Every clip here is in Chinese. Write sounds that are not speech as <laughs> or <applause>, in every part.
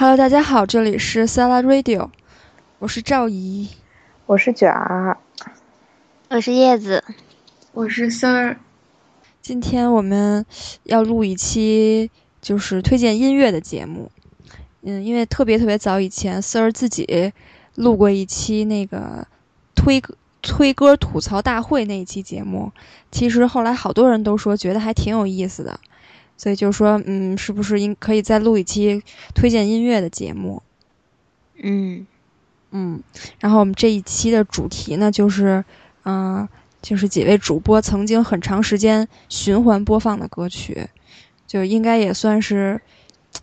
Hello，大家好，这里是 Sala Radio，我是赵怡，我是卷儿，我是叶子，我是丝儿。今天我们要录一期就是推荐音乐的节目，嗯，因为特别特别早以前丝儿自己录过一期那个推歌推歌吐槽大会那一期节目，其实后来好多人都说觉得还挺有意思的。所以就说，嗯，是不是应可以再录一期推荐音乐的节目？嗯嗯，然后我们这一期的主题呢，就是，嗯，就是几位主播曾经很长时间循环播放的歌曲，就应该也算是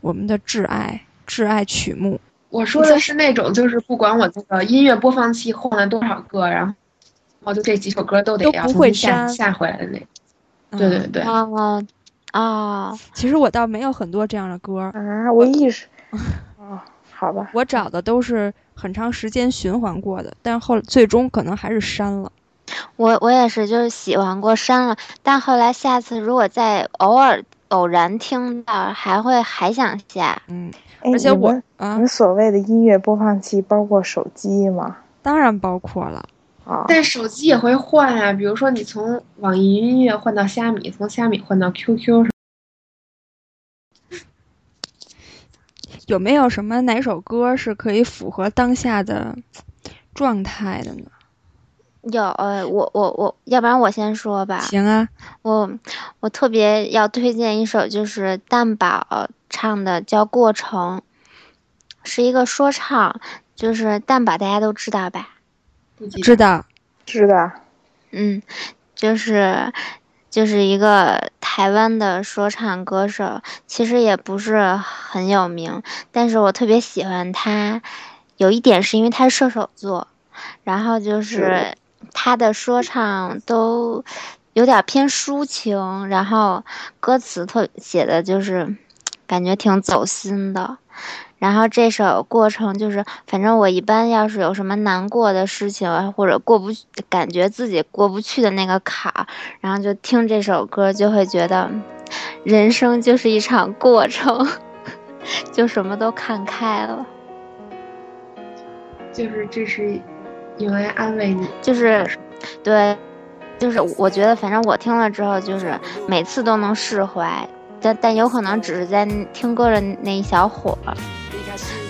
我们的挚爱挚爱曲目。我说的是那种，就是不管我这个音乐播放器换了多少个，然后，我就这几首歌都得要重新下下回来的那。对对对。啊。啊，其实我倒没有很多这样的歌啊，我意识，哦，好吧，<laughs> 我找的都是很长时间循环过的，但是后最终可能还是删了。我我也是，就是喜欢过删了，但后来下次如果再偶尔偶然听到，还会还想下。嗯，而且我啊，你们所谓的音乐播放器包括手机吗？当然包括了。但手机也会换啊，比如说你从网易云音乐换到虾米，从虾米换到 QQ。有没有什么哪首歌是可以符合当下的状态的呢？有，呃，我我我要不然我先说吧。行啊，我我特别要推荐一首，就是蛋宝唱的，叫《过程》，是一个说唱，就是蛋宝大家都知道吧？知道，知道，嗯，就是，就是一个台湾的说唱歌手，其实也不是很有名，但是我特别喜欢他，有一点是因为他是射手座，然后就是他的说唱都有点偏抒情，然后歌词特写的就是感觉挺走心的。然后这首过程就是，反正我一般要是有什么难过的事情，或者过不感觉自己过不去的那个坎儿，然后就听这首歌，就会觉得人生就是一场过程，<laughs> 就什么都看开了。就是这是用来安慰你，就是对，就是我觉得反正我听了之后，就是每次都能释怀，但但有可能只是在听歌的那一小会儿。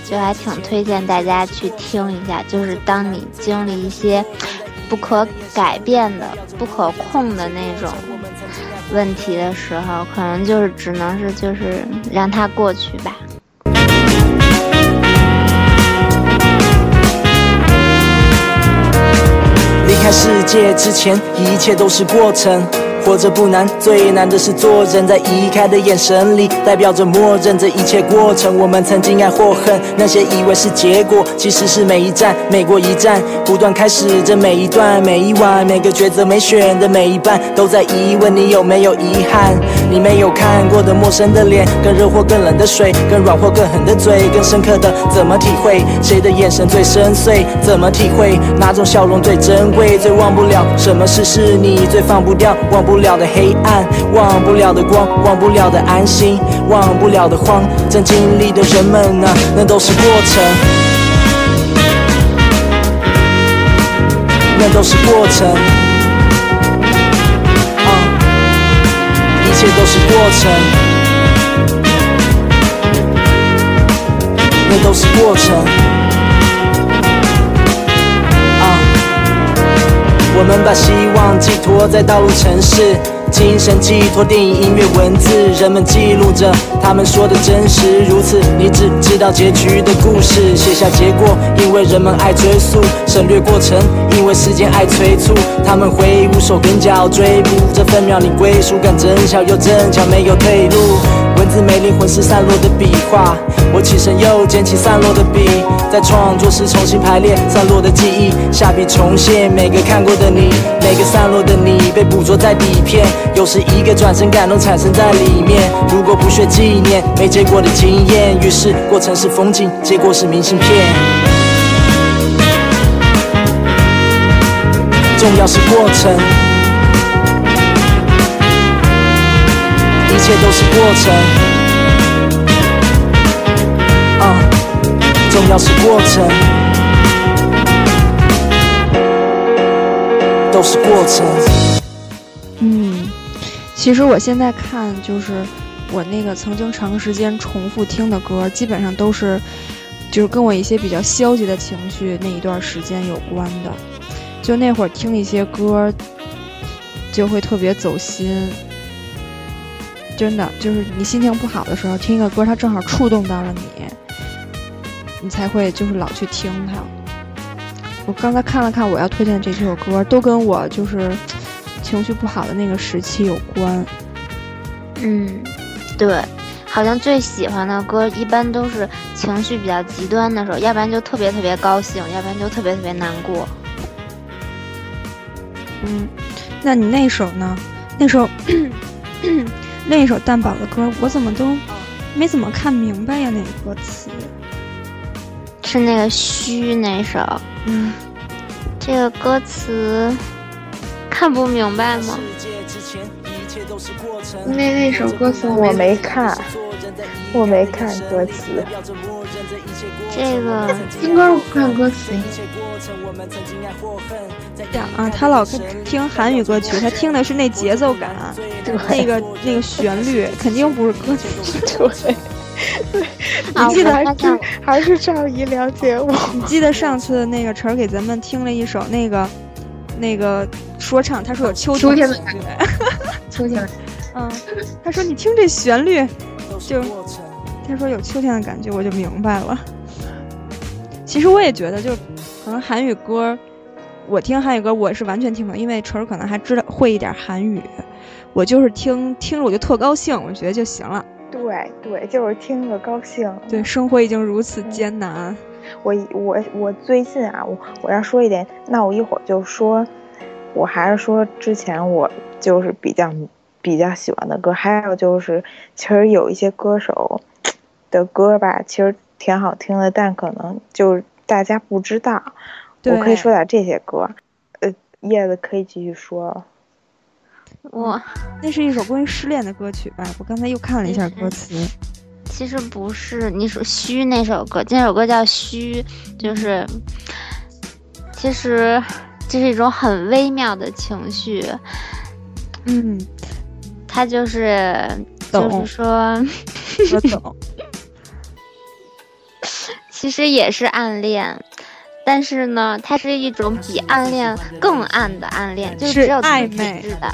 就还挺推荐大家去听一下，就是当你经历一些不可改变的、不可控的那种问题的时候，可能就是只能是就是让它过去吧。离开世界之前，一切都是过程。活着不难，最难的是做人。在移开的眼神里，代表着默认这一切过程。我们曾经爱或恨，那些以为是结果，其实是每一站，每过一站，不断开始这每一段，每一晚，每个抉择没选的每一半，都在疑问你有没有遗憾。你没有看过的陌生的脸，更热或更冷的水，更软或更狠的嘴，更深刻的怎么体会？谁的眼神最深邃？怎么体会？哪种笑容最珍贵？最忘不了什么事。是你最放不掉？忘不。忘不了的黑暗，忘不了的光，忘不了的安心，忘不了的慌。正经历的人们啊，那都是过程，那都是过程。啊，一切都是过程，那都是过程。我们把希望寄托在道路城市，精神寄托电影音乐文字，人们记录着他们说的真实。如此，你只知道结局的故事，写下结果，因为人们爱追溯；省略过程，因为时间爱催促。他们挥舞手跟脚追捕这分秒，你归属感真小又正巧，没有退路。文字没灵魂是散落的笔画，我起身又捡起散落的笔，在创作时重新排列散落的记忆，下笔重现每个看过的你，每个散落的你被捕捉在底片，有时一个转身感动产生在里面。如果不学纪念没结果的经验，于是过程是风景，结果是明信片。重要是过程。一切都是过程，啊。重要是过程，都是过程。其实我现在看，就是我那个曾经长时间重复听的歌，基本上都是，就是跟我一些比较消极的情绪那一段时间有关的。就那会儿听一些歌，就会特别走心。真的，就是你心情不好的时候听一个歌，它正好触动到了你，你才会就是老去听它。我刚才看了看我要推荐的这几首歌，都跟我就是情绪不好的那个时期有关。嗯，对，好像最喜欢的歌一般都是情绪比较极端的时候，要不然就特别特别高兴，要不然就特别特别难过。嗯，那你那首呢？那首。<coughs> 那一首蛋宝的歌，我怎么都没怎么看明白呀？那个歌词是那个虚那首，嗯，这个歌词看不明白吗？那那首歌词我没看，我没看歌词。这个听歌不看歌词。讲啊，他老听韩语歌曲，他听的是那节奏感，那个那个旋律，肯定不是歌曲。<laughs> 对，你记得还是还是赵姨了解我。你记得上次那个晨儿给咱们听了一首那个那个说唱，他说有秋天的感觉，<laughs> 秋天。嗯，他说你听这旋律，就他说有秋天的感觉，我就明白了。其实我也觉得，就可能韩语歌。我听韩语歌，我是完全听不懂，因为纯儿可能还知道会一点韩语，我就是听听着我就特高兴，我觉得就行了。对对，就是听着高兴。对，生活已经如此艰难。我我我最近啊，我我要说一点，那我一会儿就说，我还是说之前我就是比较比较喜欢的歌，还有就是其实有一些歌手的歌吧，其实挺好听的，但可能就是大家不知道。我可以说点这些歌，呃，叶子可以继续说。我那是一首关于失恋的歌曲吧？我刚才又看了一下歌词。其实不是，你说虚那首歌，那首歌叫虚，就是，其实这是一种很微妙的情绪。嗯，他就是，就是说，我懂。<laughs> 其实也是暗恋。但是呢，它是一种比暗恋更暗的暗恋，就是只有暧昧的，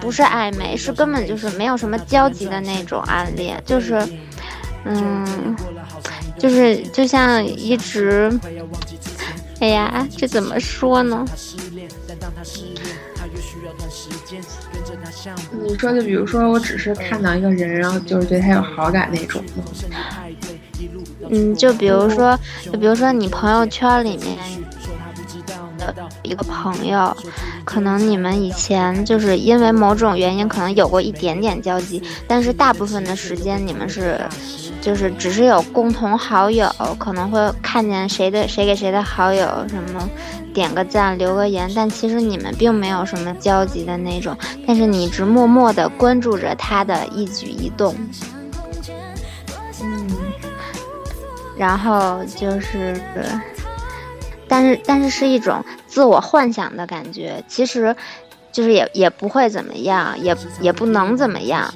不是暧昧，是根本就是没有什么交集的那种暗恋，就是，嗯，就是就像一直，哎呀，这怎么说呢？你说就比如说，我只是看到一个人，然后就是对他有好感那种。嗯，就比如说，就比如说你朋友圈里面的一个朋友，可能你们以前就是因为某种原因，可能有过一点点交集，但是大部分的时间你们是，就是只是有共同好友，可能会看见谁的谁给谁的好友什么，点个赞留个言，但其实你们并没有什么交集的那种，但是你一直默默的关注着他的一举一动。嗯然后就是，但是但是是一种自我幻想的感觉，其实，就是也也不会怎么样，也也不能怎么样，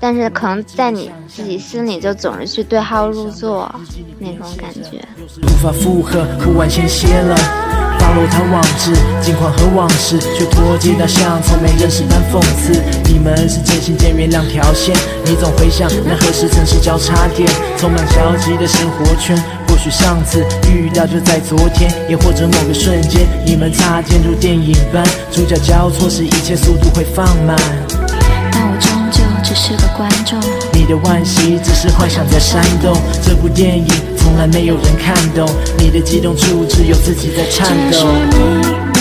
但是可能在你自己心里就总是去对号入座那种感觉。无法负荷，发落谈网志，近况和往事，却脱节到像从没认识般讽刺。你们是真心见面两条线，你总会想，那何时曾是交叉点？充满交集的生活圈，或许上次遇到就在昨天，也或者某个瞬间，你们擦肩如电影般，主角交错时，一切速度会放慢。但我终究只是个观众，你的惋惜只是幻想在煽动这部电影。从来没有人看懂你的激动处，只有自己在颤抖。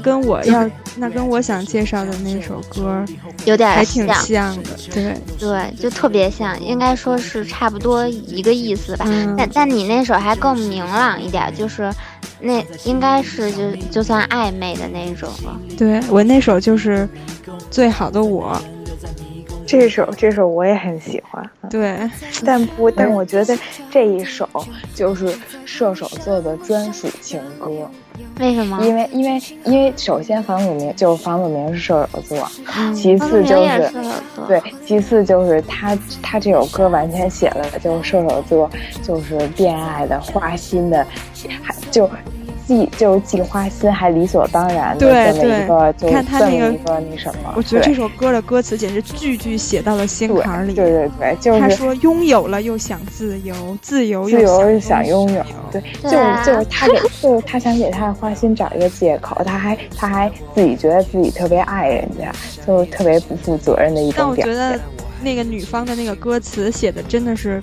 跟我要那跟我想介绍的那首歌有点还挺像的，对对，就特别像，应该说是差不多一个意思吧。但但你那首还更明朗一点，就是那应该是就就算暧昧的那种了。对我那首就是最好的我。这首这首我也很喜欢，对，但不，但我觉得这一首就是射手座的专属情歌。为什么？因为因为因为首先房祖名就房祖名是射手座，其次就是对，其次就是他他这首歌完全写了就是射手座就是恋爱的花心的，还就。既就是既花心还理所当然的这么一个，就看他那个那什么。我觉得这首歌的歌词简直句句写到了心坎里。对对对，就是他说拥有了又想自由，自由又想拥有。对，就是就是他给，<laughs> 就是他想给他的花心找一个借口，他还他还自己觉得自己特别爱人家，就是特别不负责任的一种表现。但我觉得那个女方的那个歌词写的真的是。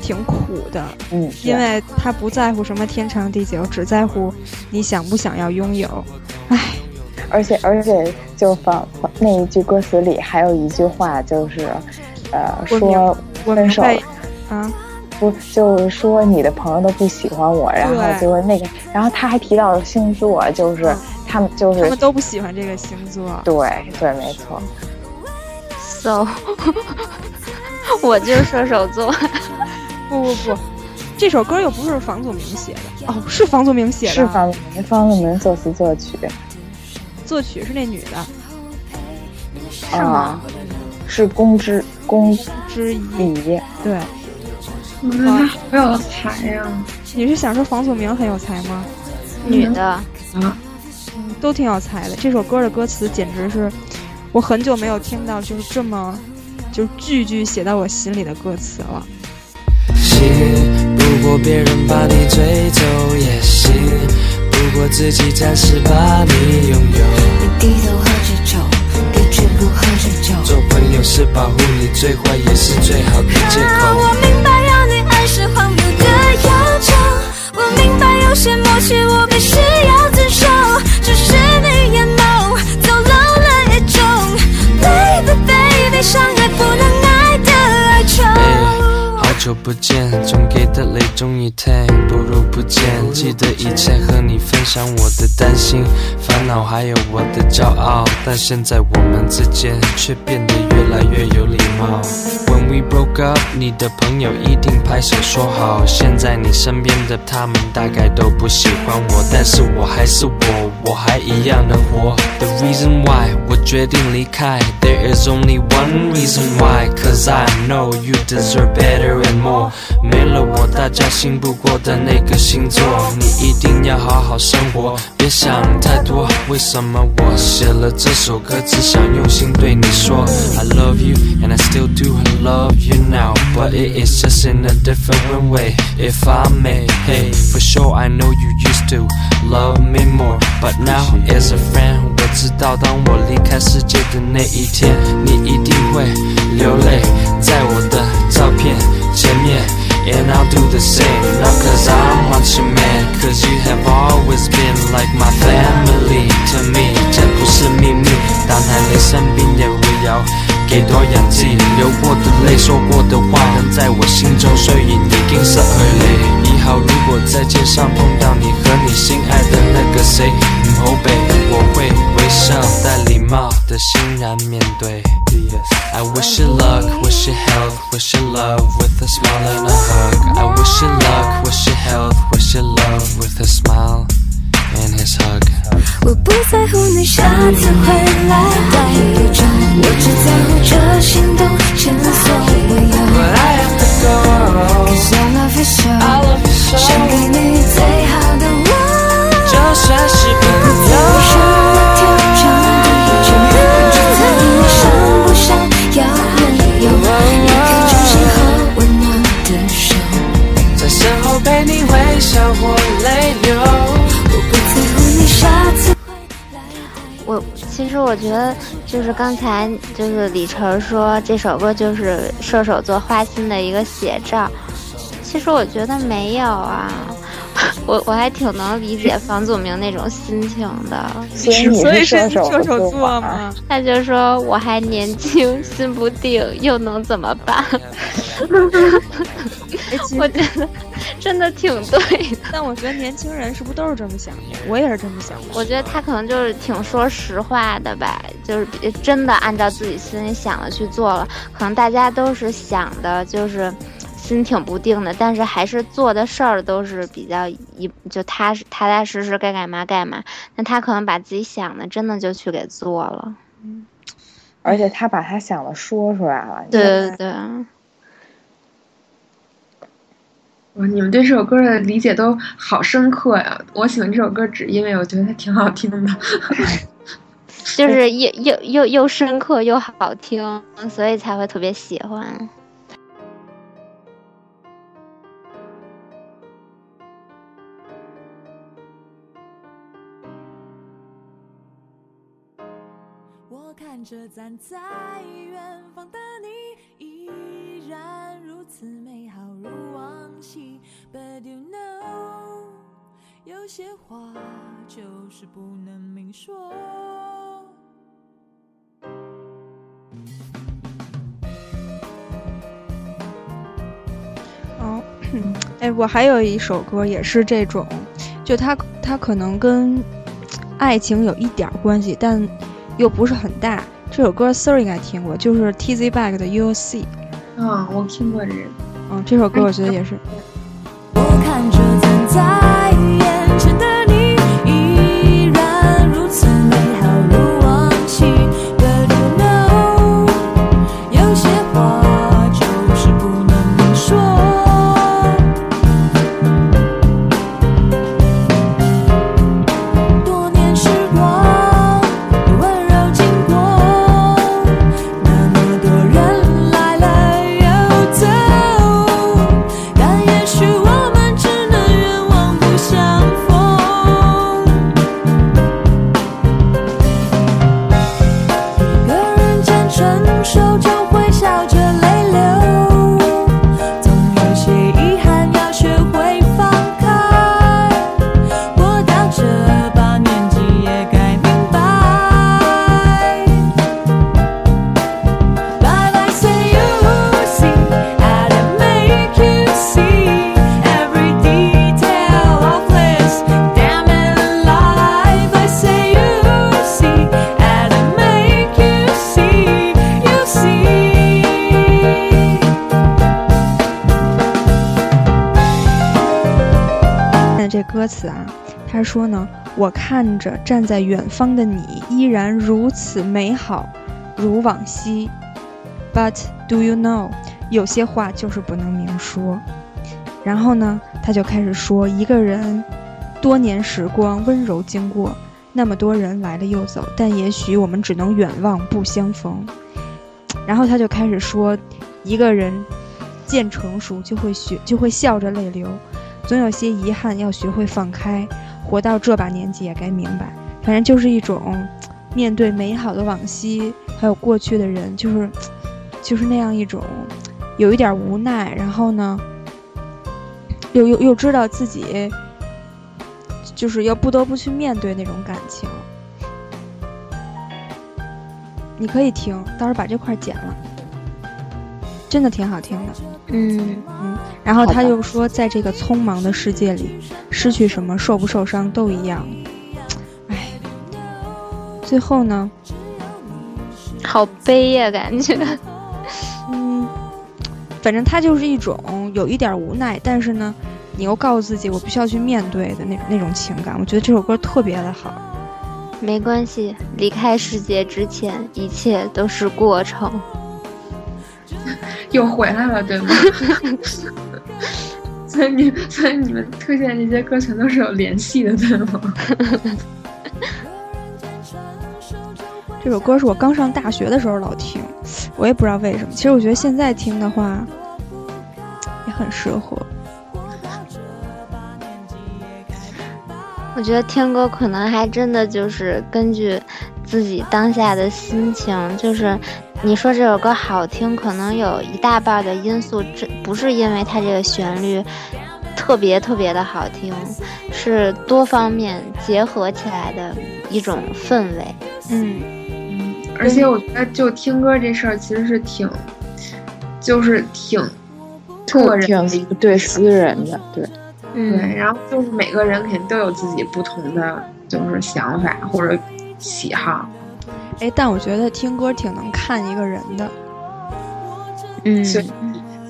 挺苦的，嗯，因为他不在乎什么天长地久，只在乎你想不想要拥有。唉，而且而且就放那一句歌词里还有一句话，就是呃说分手啊，不就是说你的朋友都不喜欢我，然后就是那个，然后他还提到了星座，就是他们就是他们都不喜欢这个星座，对对，没错。So，<laughs> 我就是射手座。不不不，这首歌又不是房祖名写的哦，是房祖名写的，是房祖名，房祖名作词作曲，作曲是那女的，是吗？是宫之宫之仪，对。哇，好有才呀！你是想说房祖名很有才吗？女的啊，嗯，都挺有才的。这首歌的歌词简直是，我很久没有听到就是这么，就句句写到我心里的歌词了。不过别人把你追走也行，不过自己暂时把你拥有。你低头喝着酒，别只顾喝着酒。做朋友是保护你，最坏也是最好的借口。我明白要你爱是荒谬的要求，我明白有些默契我必须要遵守，只是你眼眸走漏了一种，baby baby，相爱不能爱的哀愁。久不见，总给的泪终于退，不如不见。记得以前和你分享我的担心、烦恼，还有我的骄傲，但现在我们之间却变得越来越有礼貌。When we broke up，你的朋友一定拍手说好。现在你身边的他们大概都不喜欢我，但是我还是我，我还一样能活。The reason why 我决定离开，There is only one reason why，cause I know you deserve better and more。没了我，大家信不过的那个星座，你一定要好好生活，别想太多。为什么我写了这首歌，只想用心对你说？I love you and I still do，I love you now, but it is just in a different way. If I may, hey, for sure I know you used to love me more, but now as a friend，我知道当我离开世界的那一天，你一定会流泪，在我的照片。前面，And I'll do the same Not cause I'm want you man Cause you have always been like my family to me 这不是秘密，当太累生病也不要给多氧气流过的泪，说过的话仍在我心中，所以你经失去你。如果在街上碰到你和你心爱的那个谁，唔好避，我会微笑带礼貌的欣然面对。I wish you luck, wish you health, wish you love with a smile and a hug. I wish you luck, wish you health, wish you love with a smile and his hug. 我不在乎你下次回来待多久，我只在乎这心动前所未有。But I have to go, cause I love you so. I love you so. 想给你最好的我，就算是朋友。我其实我觉得，就是刚才就是李晨说这首歌就是射手座花心的一个写照。其实我觉得没有啊，<laughs> 我我还挺能理解房祖名那种心情的。所以所射手座吗？他就说我还年轻，心不定，又能怎么办？<laughs> 我觉得真的挺对的。<laughs> 但我觉得年轻人是不是都是这么想的？我也是这么想的。我觉得他可能就是挺说实话的吧，就是真的按照自己心里想的去做了。可能大家都是想的，就是。心挺不定的，但是还是做的事儿都是比较一就踏实踏踏实实，该干嘛干嘛。那他可能把自己想的真的就去给做了，嗯，而且他把他想的说出来了。对对对。哇，你们对这首歌的理解都好深刻呀！我喜欢这首歌只因为我觉得它挺好听的，<laughs> 就是又又又又深刻又好听，所以才会特别喜欢。我看着站在 You know，有些话就是不能明说。哦，<coughs> 哎，我还有一首歌也是这种，就它它可能跟爱情有一点关系，但。又不是很大，这首歌 Sir 应该听过，就是 Tz Back 的 You'll See。啊，我听过这。嗯，这首歌我觉得也是。我看着站在说呢，我看着站在远方的你，依然如此美好，如往昔。But do you know，有些话就是不能明说。然后呢，他就开始说，一个人，多年时光温柔经过，那么多人来了又走，但也许我们只能远望不相逢。然后他就开始说，一个人渐成熟就会学，就会笑着泪流。总有些遗憾要学会放开，活到这把年纪也该明白，反正就是一种面对美好的往昔，还有过去的人，就是就是那样一种有一点无奈，然后呢，又又又知道自己就是要不得不去面对那种感情。你可以听，到时候把这块剪了，真的挺好听的。嗯嗯。然后他又说，在这个匆忙的世界里，失去什么、受不受伤都一样。唉，最后呢？好悲呀，感觉。嗯，反正他就是一种有一点无奈，但是呢，你又告诉自己我必须要去面对的那那种情感。我觉得这首歌特别的好。没关系，离开世界之前，一切都是过程。<laughs> 又回来了，对吗？<laughs> 所以你，所以你们推荐这些歌全都是有联系的，对吗？<laughs> 这首歌是我刚上大学的时候老听，我也不知道为什么。其实我觉得现在听的话也很适合。我觉得听歌可能还真的就是根据自己当下的心情，就是。你说这首歌好听，可能有一大半的因素，这不是因为它这个旋律特别特别的好听，是多方面结合起来的一种氛围。嗯嗯，而且我觉得就听歌这事儿其实是挺，就是挺个人对私人的，对，对，然后就是每个人肯定都有自己不同的就是想法或者喜好。哎，但我觉得听歌挺能看一个人的。嗯。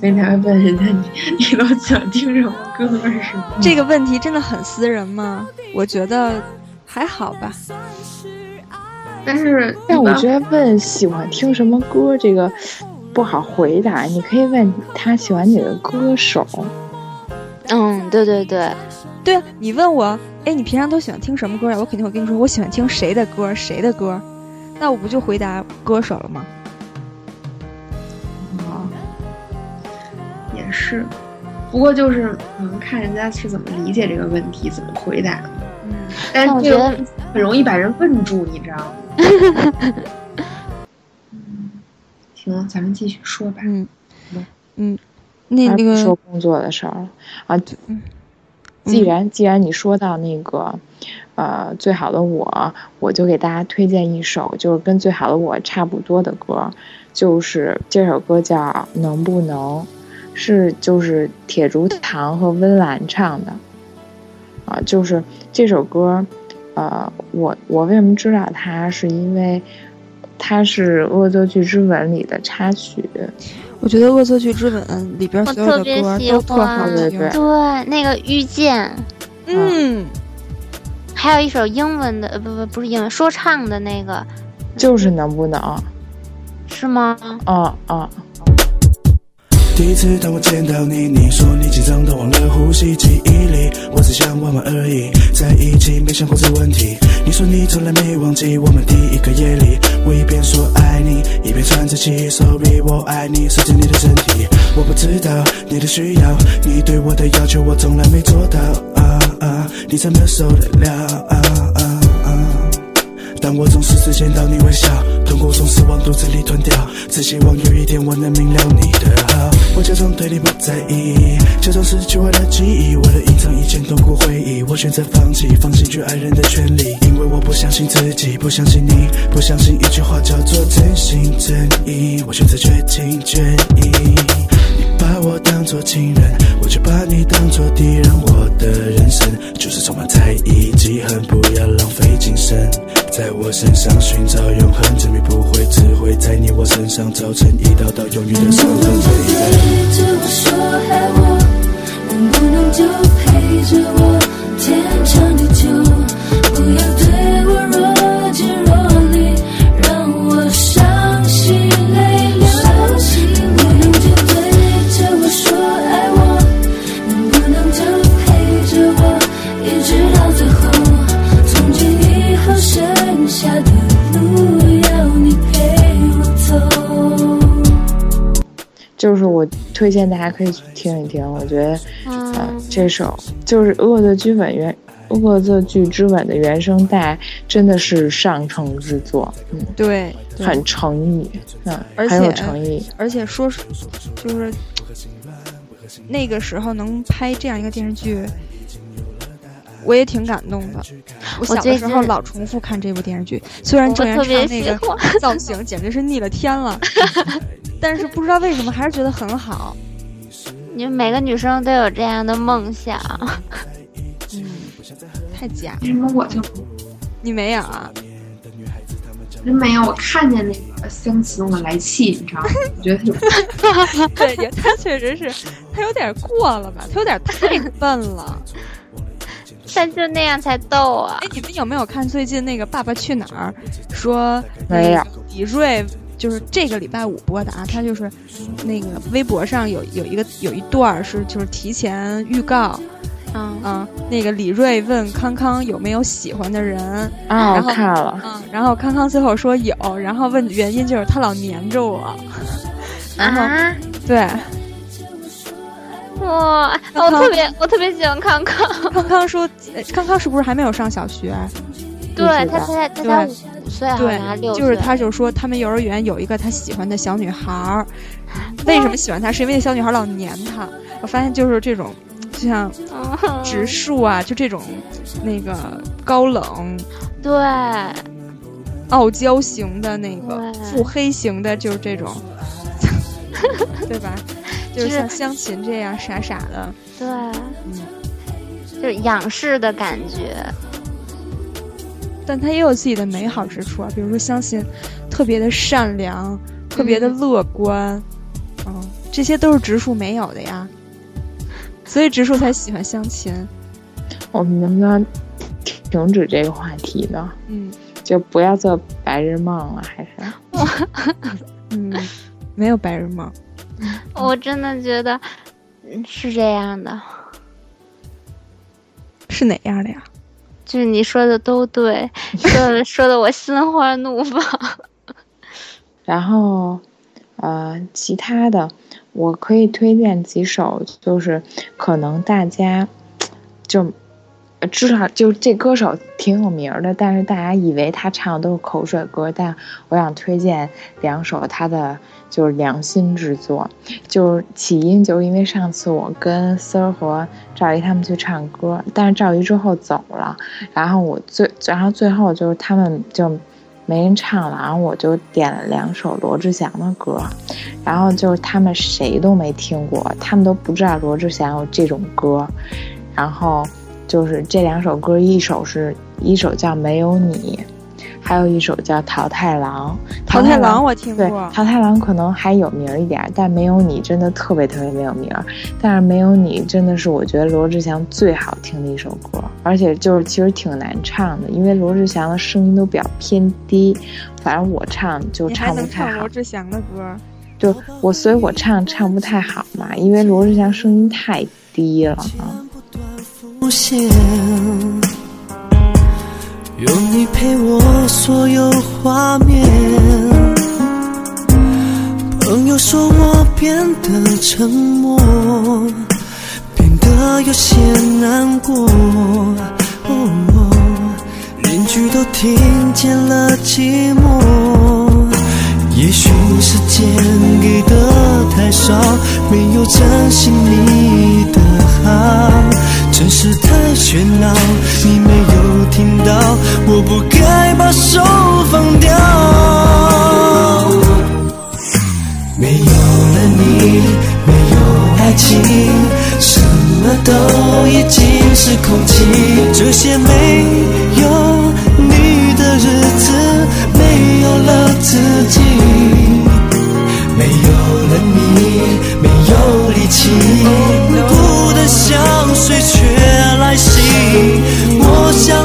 经常问人家你你都想听什么歌是吗？这个问题真的很私人吗？我觉得还好吧。但是但我觉得问喜欢听什么歌这个不好回答，你可以问他喜欢哪个歌手。嗯，对对对，对啊，你问我，哎，你平常都喜欢听什么歌呀？我肯定会跟你说，我喜欢听谁的歌，谁的歌，那我不就回答歌手了吗也？是，不过就是嗯，看人家是怎么理解这个问题，怎么回答。嗯，但是我觉得很容易把人问住，你知道吗？<laughs> 嗯，行，咱们继续说吧。嗯嗯，那那个说工作的事儿啊。既然既然你说到那个呃最好的我，我就给大家推荐一首就是跟最好的我差不多的歌，就是这首歌叫《能不能》。是就是铁竹堂和温岚唱的，啊，就是这首歌，呃，我我为什么知道它？是因为它是《恶作剧之吻》里的插曲。我觉得《恶作剧之吻》里边所有的歌都特好听。对对，那个遇见，嗯，还有一首英文的，不不不是英文，说唱的那个，就是能不能？是吗？啊啊。第一次当我见到你，你说你紧张到忘了呼吸，记忆里我只想玩玩而已，在一起没想过这问题。你说你从来没忘记我们第一个夜里，我一边说爱你，一边喘着气。Sorry，我爱你，涉及你的身体，我不知道你的需要，你对我的要求我从来没做到。啊啊，你怎么受得了？啊！我总是只见到你微笑，痛苦总是往肚子里吞掉，只希望有一天我能明了你的好。我假装对你不在意，假装失去我的记忆，为了隐藏以前痛苦回忆，我选择放弃，放弃去爱人的权利，因为我不相信自己，不相信你，不相信一句话叫做真心真意，我选择绝情绝义。把我当作情人，我却把你当作敌人，我的人生就是充满猜疑、记恨，不要浪费精神。在我身上寻找永恒，证明不会，只会在你我身上造成一道道永远的伤痕。陪着我说爱我，能不能就陪着我天长地久？不要就是我推荐大家可以去听一听，我觉得，呃，这首就是《恶作剧吻》原《恶作剧之吻》的原声带，真的是上乘之作，嗯，对，很诚意，嗯，很有诚意，而且说是就是那个时候能拍这样一个电视剧。我也挺感动的。我小的时候老重复看这部电视剧，虽然郑元畅那个造型简直是逆了天了，<laughs> 但是不知道为什么还是觉得很好。<laughs> 你们每个女生都有这样的梦想。嗯，太假。为什么我就你没有啊？真没有。我看见那个香启动的来气，你知道吗？我觉得 <laughs> <laughs> 对，他确实是他有点过了吧？他有点太笨了。但就那样才逗啊！哎，你们有没有看最近那个《爸爸去哪儿》？说没有。李锐就是这个礼拜五播的啊，他就是那个微博上有有一个有一段是就是提前预告，嗯嗯，那个李锐问康康有没有喜欢的人啊，然后看了，嗯，然后康康最后说有，然后问原因就是他老黏着我，<laughs> 然后对。哇，我特别我特别喜欢康康。康康说，康康是不是还没有上小学？对他才他才五岁，对，六就是他就说他们幼儿园有一个他喜欢的小女孩儿，<laughs> 为什么喜欢她？是因为那小女孩老黏他。我发现就是这种就像植树啊，就这种那个高冷，对，傲娇型的那个腹黑型的，就是这种，<laughs> 对吧？就是像湘琴这样傻傻的，对，嗯，就是仰视的感觉。但他也有自己的美好之处啊，比如说相信特别的善良，特别的乐观，嗯，这些都是植树没有的呀。所以植树才喜欢湘琴。我们能不能停止这个话题呢？嗯，就不要做白日梦了，还是？<laughs> 嗯，没有白日梦。<laughs> 我真的觉得是这样的。是哪样的呀？就是你说的都对，说的 <laughs> 说的我心花怒放。<laughs> 然后，呃，其他的。我可以推荐几首，就是可能大家就至少就这歌手挺有名的，但是大家以为他唱的都是口水歌。但我想推荐两首他的就是良心之作，就是起因就是因为上次我跟丝儿和赵姨他们去唱歌，但是赵姨之后走了，然后我最然后最后就是他们就。没人唱了，然后我就点了两首罗志祥的歌，然后就是他们谁都没听过，他们都不知道罗志祥有这种歌，然后就是这两首歌，一首是一首叫《没有你》。还有一首叫《桃太郎》，桃太郎我听过。对，桃太郎可能还有名一点，但没有你真的特别特别没有名。但是没有你真的是我觉得罗志祥最好听的一首歌，而且就是其实挺难唱的，因为罗志祥的声音都比较偏低，反正我唱就唱不太好。罗志祥的歌，就我所以我唱唱不太好嘛，因为罗志祥声音太低了啊。有你陪我，所有画面。朋友说我变得沉默，变得有些难过。邻居都听见了寂寞，也许时间给的太少，没有珍惜你的好。城市太喧闹，你没有听到，我不该把手放掉。没有了你，没有爱情，什么都已经是空气。这些没有你的日子，没有了自己。没有了你，没有力气，不的香水却来袭。我想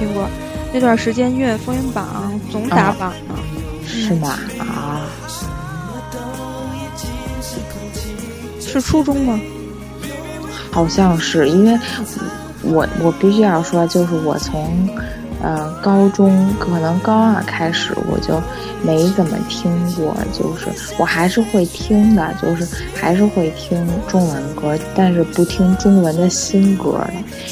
听过，那段时间音乐风云榜总打榜呢，是吗？啊，是初中吗？好像是，因为我我必须要说，就是我从呃，高中可能高二开始我就没怎么听过，就是我还是会听的，就是还是会听中文歌，但是不听中文的新歌了。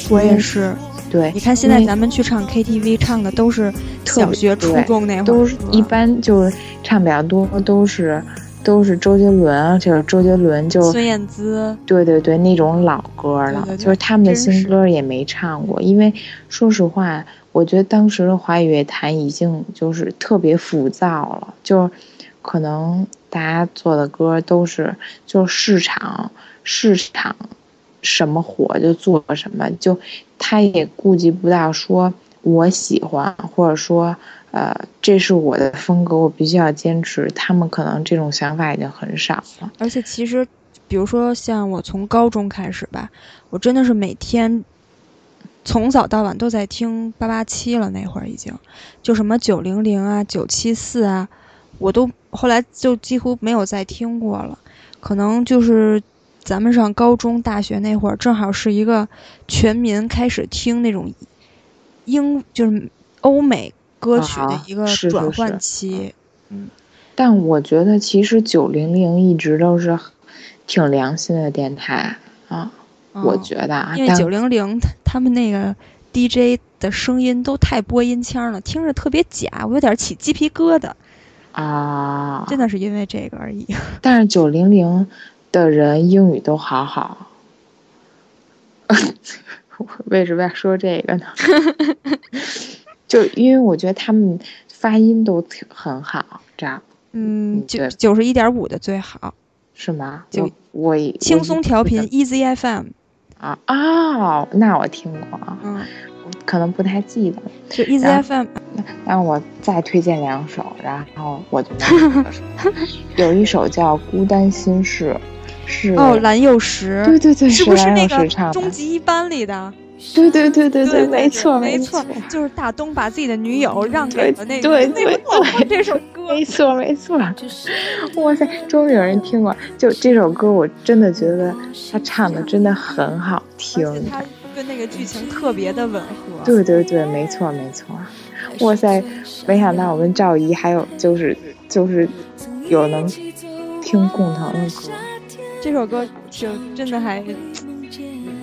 我也是。对，你看现在咱们去唱 KTV 唱的都是小学、初中那会儿，都是一般就是唱比较多都是都是周杰伦，就是周杰伦就孙燕姿，对对对，那种老歌了，就是他们的新歌也没唱过，因为说实话。我觉得当时的华语乐坛已经就是特别浮躁了，就可能大家做的歌都是就市场市场什么火就做什么，就他也顾及不到说我喜欢或者说呃这是我的风格，我必须要坚持。他们可能这种想法已经很少了。而且其实，比如说像我从高中开始吧，我真的是每天。从早到晚都在听八八七了，那会儿已经，就什么九零零啊、九七四啊，我都后来就几乎没有再听过了。可能就是咱们上高中、大学那会儿，正好是一个全民开始听那种英，就是欧美歌曲的一个转换期。嗯，但我觉得其实九零零一直都是挺良心的电台啊。我觉得啊，因为九零零他们那个 DJ 的声音都太播音腔了，听着特别假，我有点起鸡皮疙瘩啊！真的是因为这个而已。但是九零零的人英语都好好，<laughs> 为什么要说这个呢？<laughs> 就因为我觉得他们发音都挺很好，这样。嗯，九九十一点五的最好，是吗？就我轻松调频 Easy FM。啊哦，那我听过啊，嗯，可能不太记得。就 Easy FM，那我再推荐两首，然后我就 <laughs> 有一首叫《孤单心事》，是哦，蓝又时，对对对，是不是那个《终极一班》里的？对对对对对，没错没错，就是大东把自己的女友让给了那个对对对这首 <laughs> 歌，没错没错。哇塞，终于有人听过，就这首歌，我真的觉得他唱的真的很好听，他跟那个剧情特别的吻合。对对对，没错没错。哇塞，没想到我跟赵姨还有就是就是有能听共同的歌，这首歌就真的还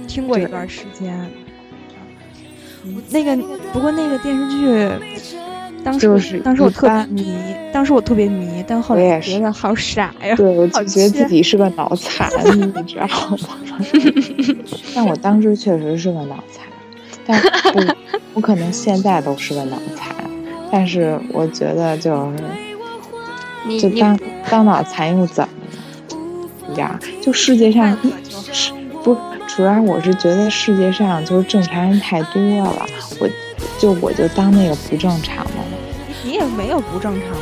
听过一段时间。那个，不过那个电视剧，当时当时我特别迷，当时我特别迷，但后来觉得好傻呀，对我就觉得自己是个脑残，你知道吗？<laughs> 但我当时确实是个脑残，但我我可能现在都是个脑残，但是我觉得就是，就当当脑残又怎？就世界上是不。主要我是觉得世界上就是正常人太多了，我就我就当那个不正常的了。你也没有不正常吧？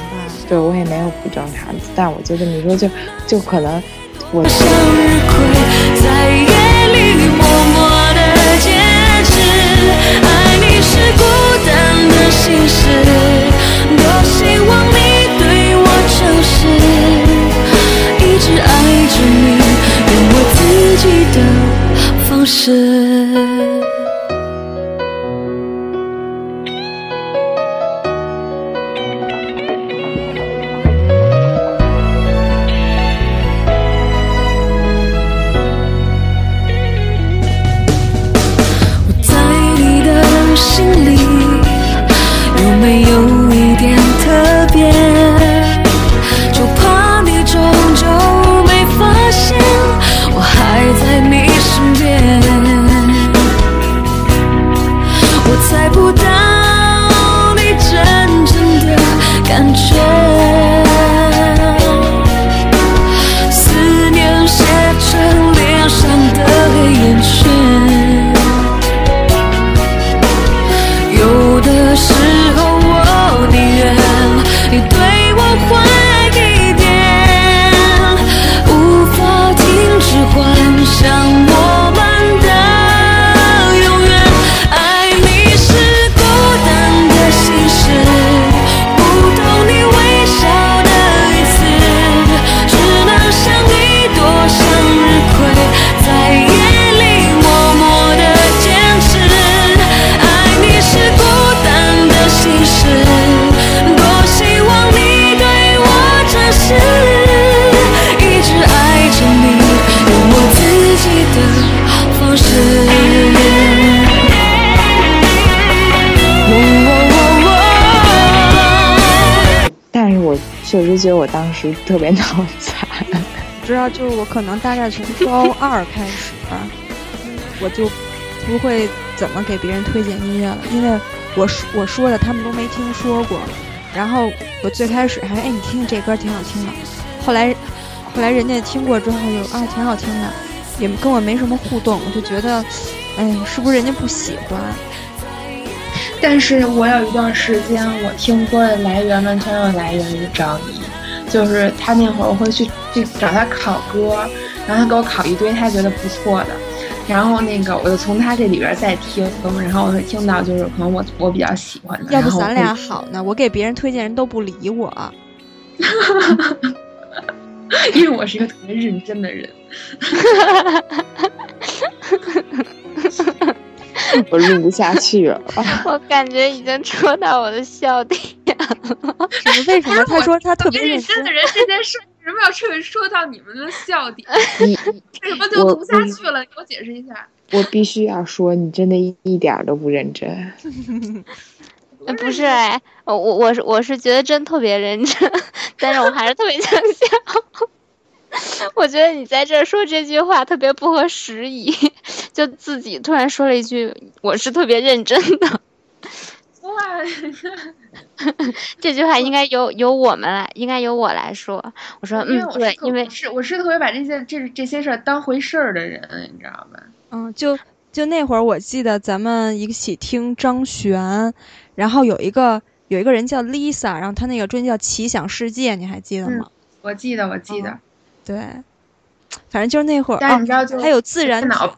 对，我也没有不正常，但我就这么说，就就可能我。一你的方式。确实觉得我当时特别 <laughs> 脑残。知道，就是我可能大概从高二开始吧，我就不会怎么给别人推荐音乐了，因为我说我说的他们都没听说过。然后我最开始还哎，你听听这歌挺好听的。后来后来人家听过之后就啊挺好听的，也跟我没什么互动，我就觉得哎是不是人家不喜欢？但是我有一段时间我听歌的来源完全要来源于张译，就是他那会儿我会去去找他考歌，然后他给我考一堆他觉得不错的。然后那个，我就从他这里边再听，然后我会听到就是可能我我比较喜欢的。要不咱俩好呢？我给别人推荐人都不理我，<laughs> 因为我是一个特别认真的人。<laughs> 我录不下去了，<laughs> 我感觉已经戳到我的笑点了。为什么 <laughs> 他说他特别认真的人这件事？为什么要说说到你们的笑点？为什么就读下去了？你给我解释一下。我必须要说，你真的一一点都不认真。不是哎，我我我是我是觉得真特别认真，<laughs> 但是我还是特别想笑。<laughs> 我觉得你在这说这句话特别不合时宜，<laughs> 就自己突然说了一句：“我是特别认真的。”哇，<laughs> 这句话应该由由我们来，应该由我来说。我说，嗯，对，因为是我是特别把这些这这些事儿当回事儿的人，你知道吧？嗯，就就那会儿，我记得咱们一起听张悬，然后有一个有一个人叫 Lisa，然后他那个专辑叫《奇想世界》，你还记得吗？我记得，我记得。对，反正就是那会儿，但你知道，就还有自然脑，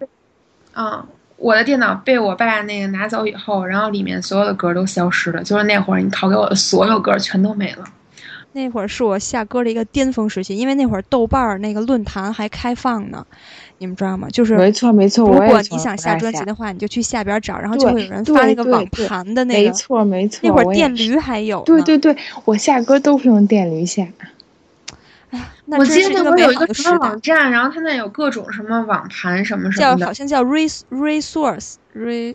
嗯。我的电脑被我爸那个拿走以后，然后里面所有的歌都消失了。就是那会儿你拷给我的所有歌全都没了。那会儿是我下歌的一个巅峰时期，因为那会儿豆瓣儿那个论坛还开放呢，你们知道吗？就是没错没错。如果你想下专辑的话，你就去下边找，然后就会有人发那个网盘的那个。没错没错。那会儿电驴还有。对对对，我下歌都是用电驴下。<laughs> 我记得那会儿有一个什么网站，然后它那有各种什么网盘什么什么的，好像叫 res resource re，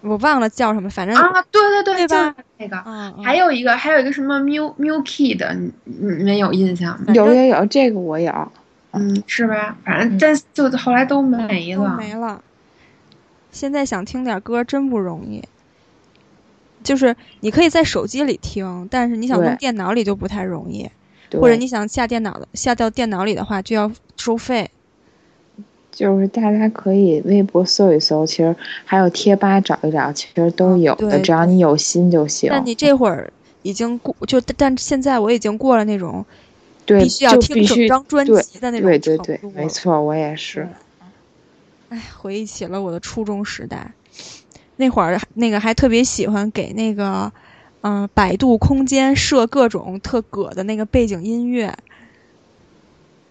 我忘了叫什么，反正啊，对对对，对吧？那个，还有一个还有一个什么 mu mu key 的，你你们有印象吗？有有有，这个我有，嗯，是吧？反正但就后来都没了，没了。现在想听点歌真不容易，就是你可以在手机里听，但是你想用电脑里就不太容易。或者你想下电脑的下到电脑里的话，就要收费。就是大家可以微博搜一搜，其实还有贴吧找一找，其实都有的，只要你有心就行。但你这会儿已经过，就但现在我已经过了那种必须要听整张专辑的那种对对对，没错，我也是。哎，回忆起了我的初中时代，那会儿那个还特别喜欢给那个。嗯，百度空间设各种特葛的那个背景音乐，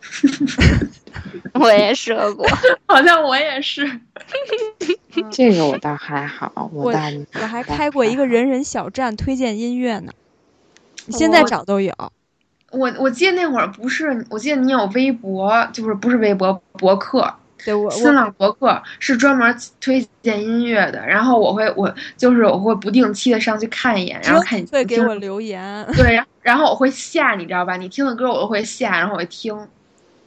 <laughs> 我也设过，<laughs> 好像我也是。<laughs> 这个我倒还好，我我还开过一个人人小站推荐音乐呢，现在找都有。我我记得那会儿不是，我记得你有微博，就是不是微博博客。对我新浪博客是专门推荐音乐的，然后我会我就是我会不定期的上去看一眼，然后看你会给我留言。对，然后我会下，你知道吧？你听的歌我都会下，然后我会听。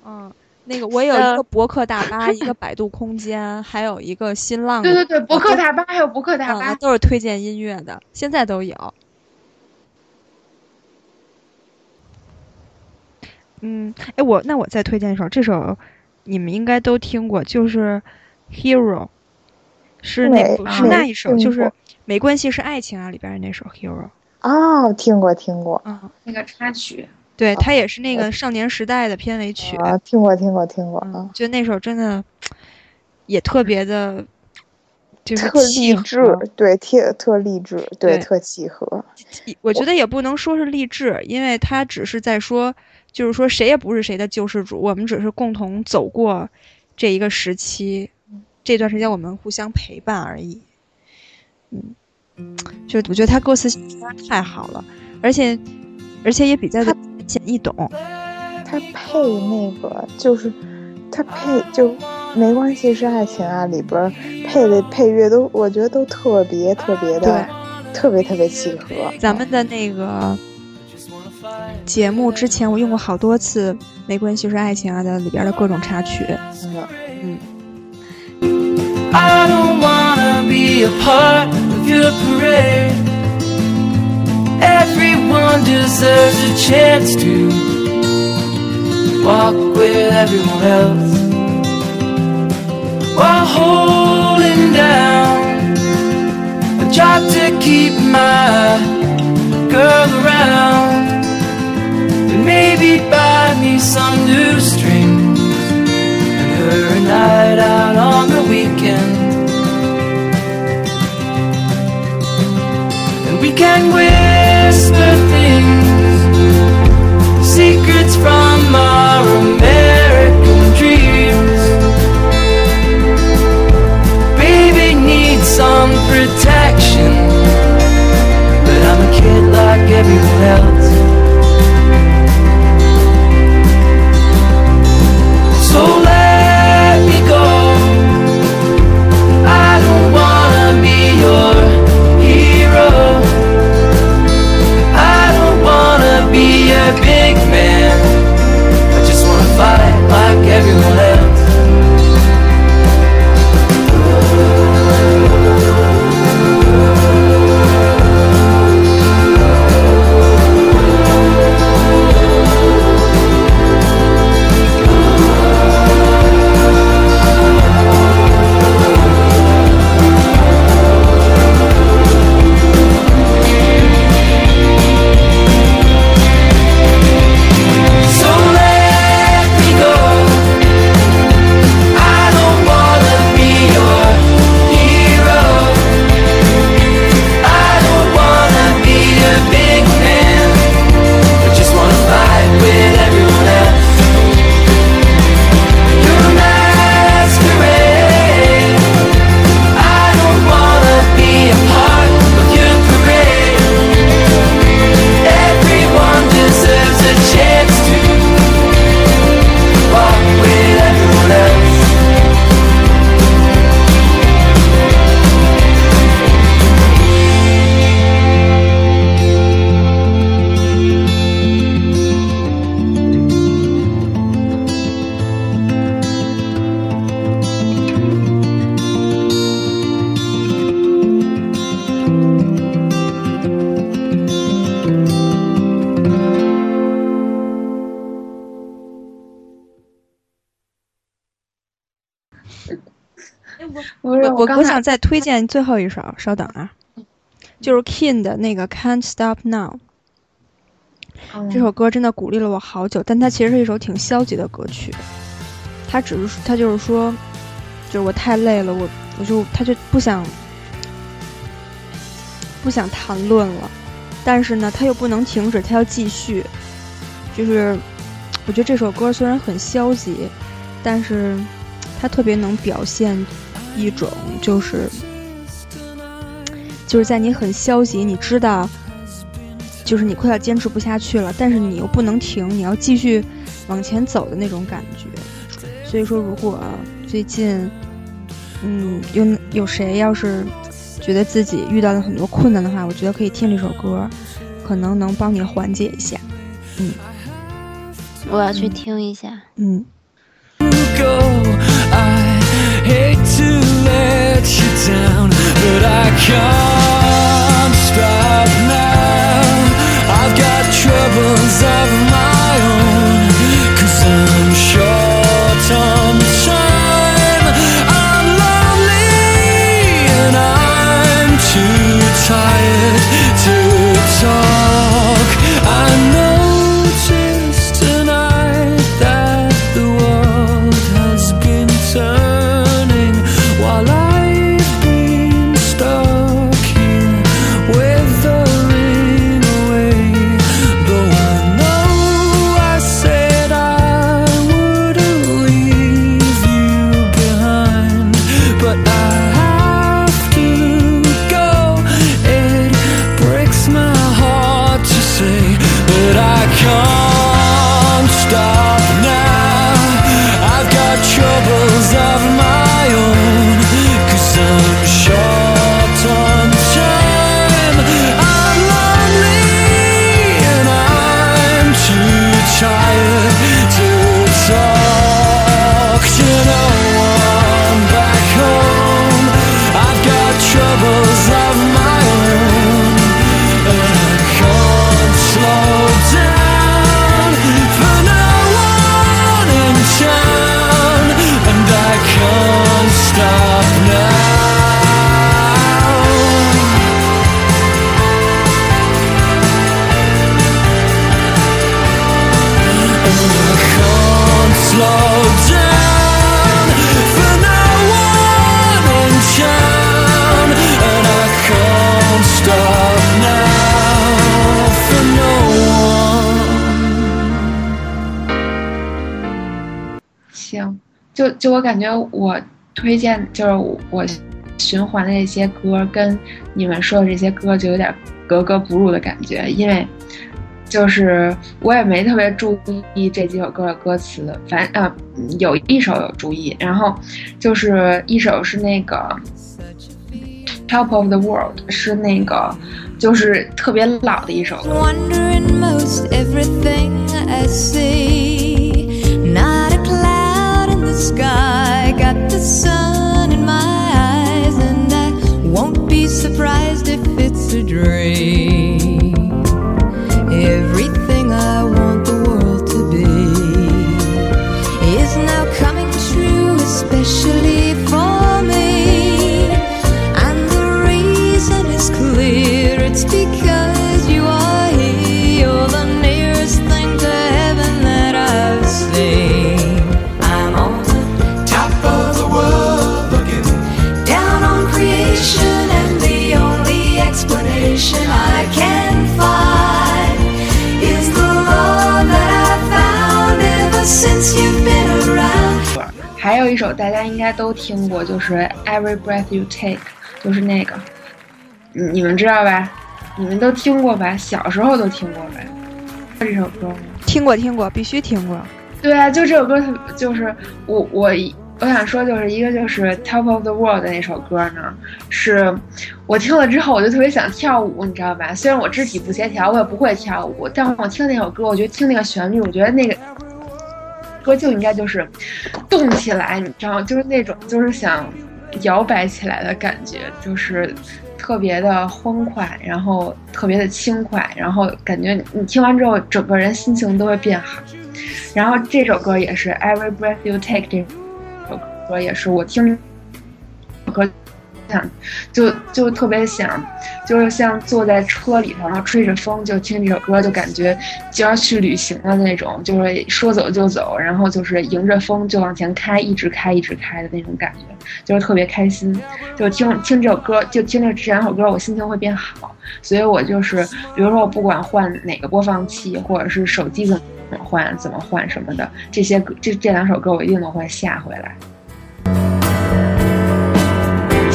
嗯，那个我有一个博客大巴，一个百度空间，还有一个新浪。对对对，博客大巴还有博客大巴都是推荐音乐的，现在都有。嗯，哎，我那我再推荐一首，这首。你们应该都听过，就是《Hero》，是那是那一首，就是《没关系是爱情啊》里边的那首《Hero》。哦，听过听过，嗯，那个插曲，对，它也是那个《少年时代》的片尾曲。啊，听过听过听过，嗯，就那首真的也特别的，就是特励志，对，特特励志，对，特契合。我觉得也不能说是励志，因为他只是在说。就是说，谁也不是谁的救世主，我们只是共同走过这一个时期，这段时间我们互相陪伴而已。嗯，就我觉得他歌词太好了，而且而且也比较的浅易懂。他配那个就是他配就没关系是爱情啊里边配的配乐都我觉得都特别特别的特别特别契合。咱们的那个。节目之前，我用过好多次《没关系是爱情啊》的里边的各种插曲。嗯， I don't wanna be a part of your parade. Everyone deserves a chance to walk with everyone else while holding down a job to keep my girl around maybe buy me some new strings and her a night out on the weekend. And we can whisper things, secrets from our American dreams. Baby needs some protection, but I'm a kid like everyone else. 想再推荐最后一首，稍等啊，就是 King 的那个 Can't Stop Now。这首歌真的鼓励了我好久，但它其实是一首挺消极的歌曲。他只是他就是说，就是我太累了，我我就他就不想不想谈论了，但是呢，他又不能停止，他要继续。就是我觉得这首歌虽然很消极，但是它特别能表现一种就是就是在你很消极，你知道。就是你快要坚持不下去了，但是你又不能停，你要继续往前走的那种感觉。所以说，如果最近，嗯，有有谁要是觉得自己遇到了很多困难的话，我觉得可以听这首歌，可能能帮你缓解一下。嗯我要去听一下。嗯。go. Hate to let you down, but I can't stop now. I've got troubles of my own, cause I'm short 就我感觉我推荐就是我循环的这些歌，跟你们说的这些歌就有点格格不入的感觉，因为就是我也没特别注意这几首歌的歌词，反正有一首有注意，然后就是一首是那个 Top of the World，是那个就是特别老的一首歌。Sky, got the sun in my eyes, and I won't be surprised if it's a dream. Everything I want the world to be is now coming true, especially for me. And the reason is clear it's because 首大家应该都听过，就是《Every Breath You Take》，就是那个，你你们知道吧？你们都听过吧？小时候都听过吧？这首歌？听过听过，必须听过。对啊，就这首歌特，就是我我我想说，就是一个就是《Top of the World》的那首歌呢，是我听了之后我就特别想跳舞，你知道吧？虽然我肢体不协调，我也不会跳舞，但我听那首歌，我觉得听那个旋律，我觉得那个歌就应该就是动起来，你知道？就是那种就是想摇摆起来的感觉，就是特别的欢快，然后特别的轻快，然后感觉你听完之后，整个人心情都会变好。然后这首歌也是《Every Breath You Take》这首歌也是我听歌想就就特别想，就是像坐在车里头，然后吹着风就听这首歌，就感觉就要去旅行的那种，就是说走就走，然后就是迎着风就往前开，一直开一直开的那种感觉，就是特别开心。就听听这首歌，就听这这两首歌，我心情会变好。所以我就是，比如说我不管换哪个播放器，或者是手机怎么换、怎么换什么的，这些这这两首歌我一定都会下回来。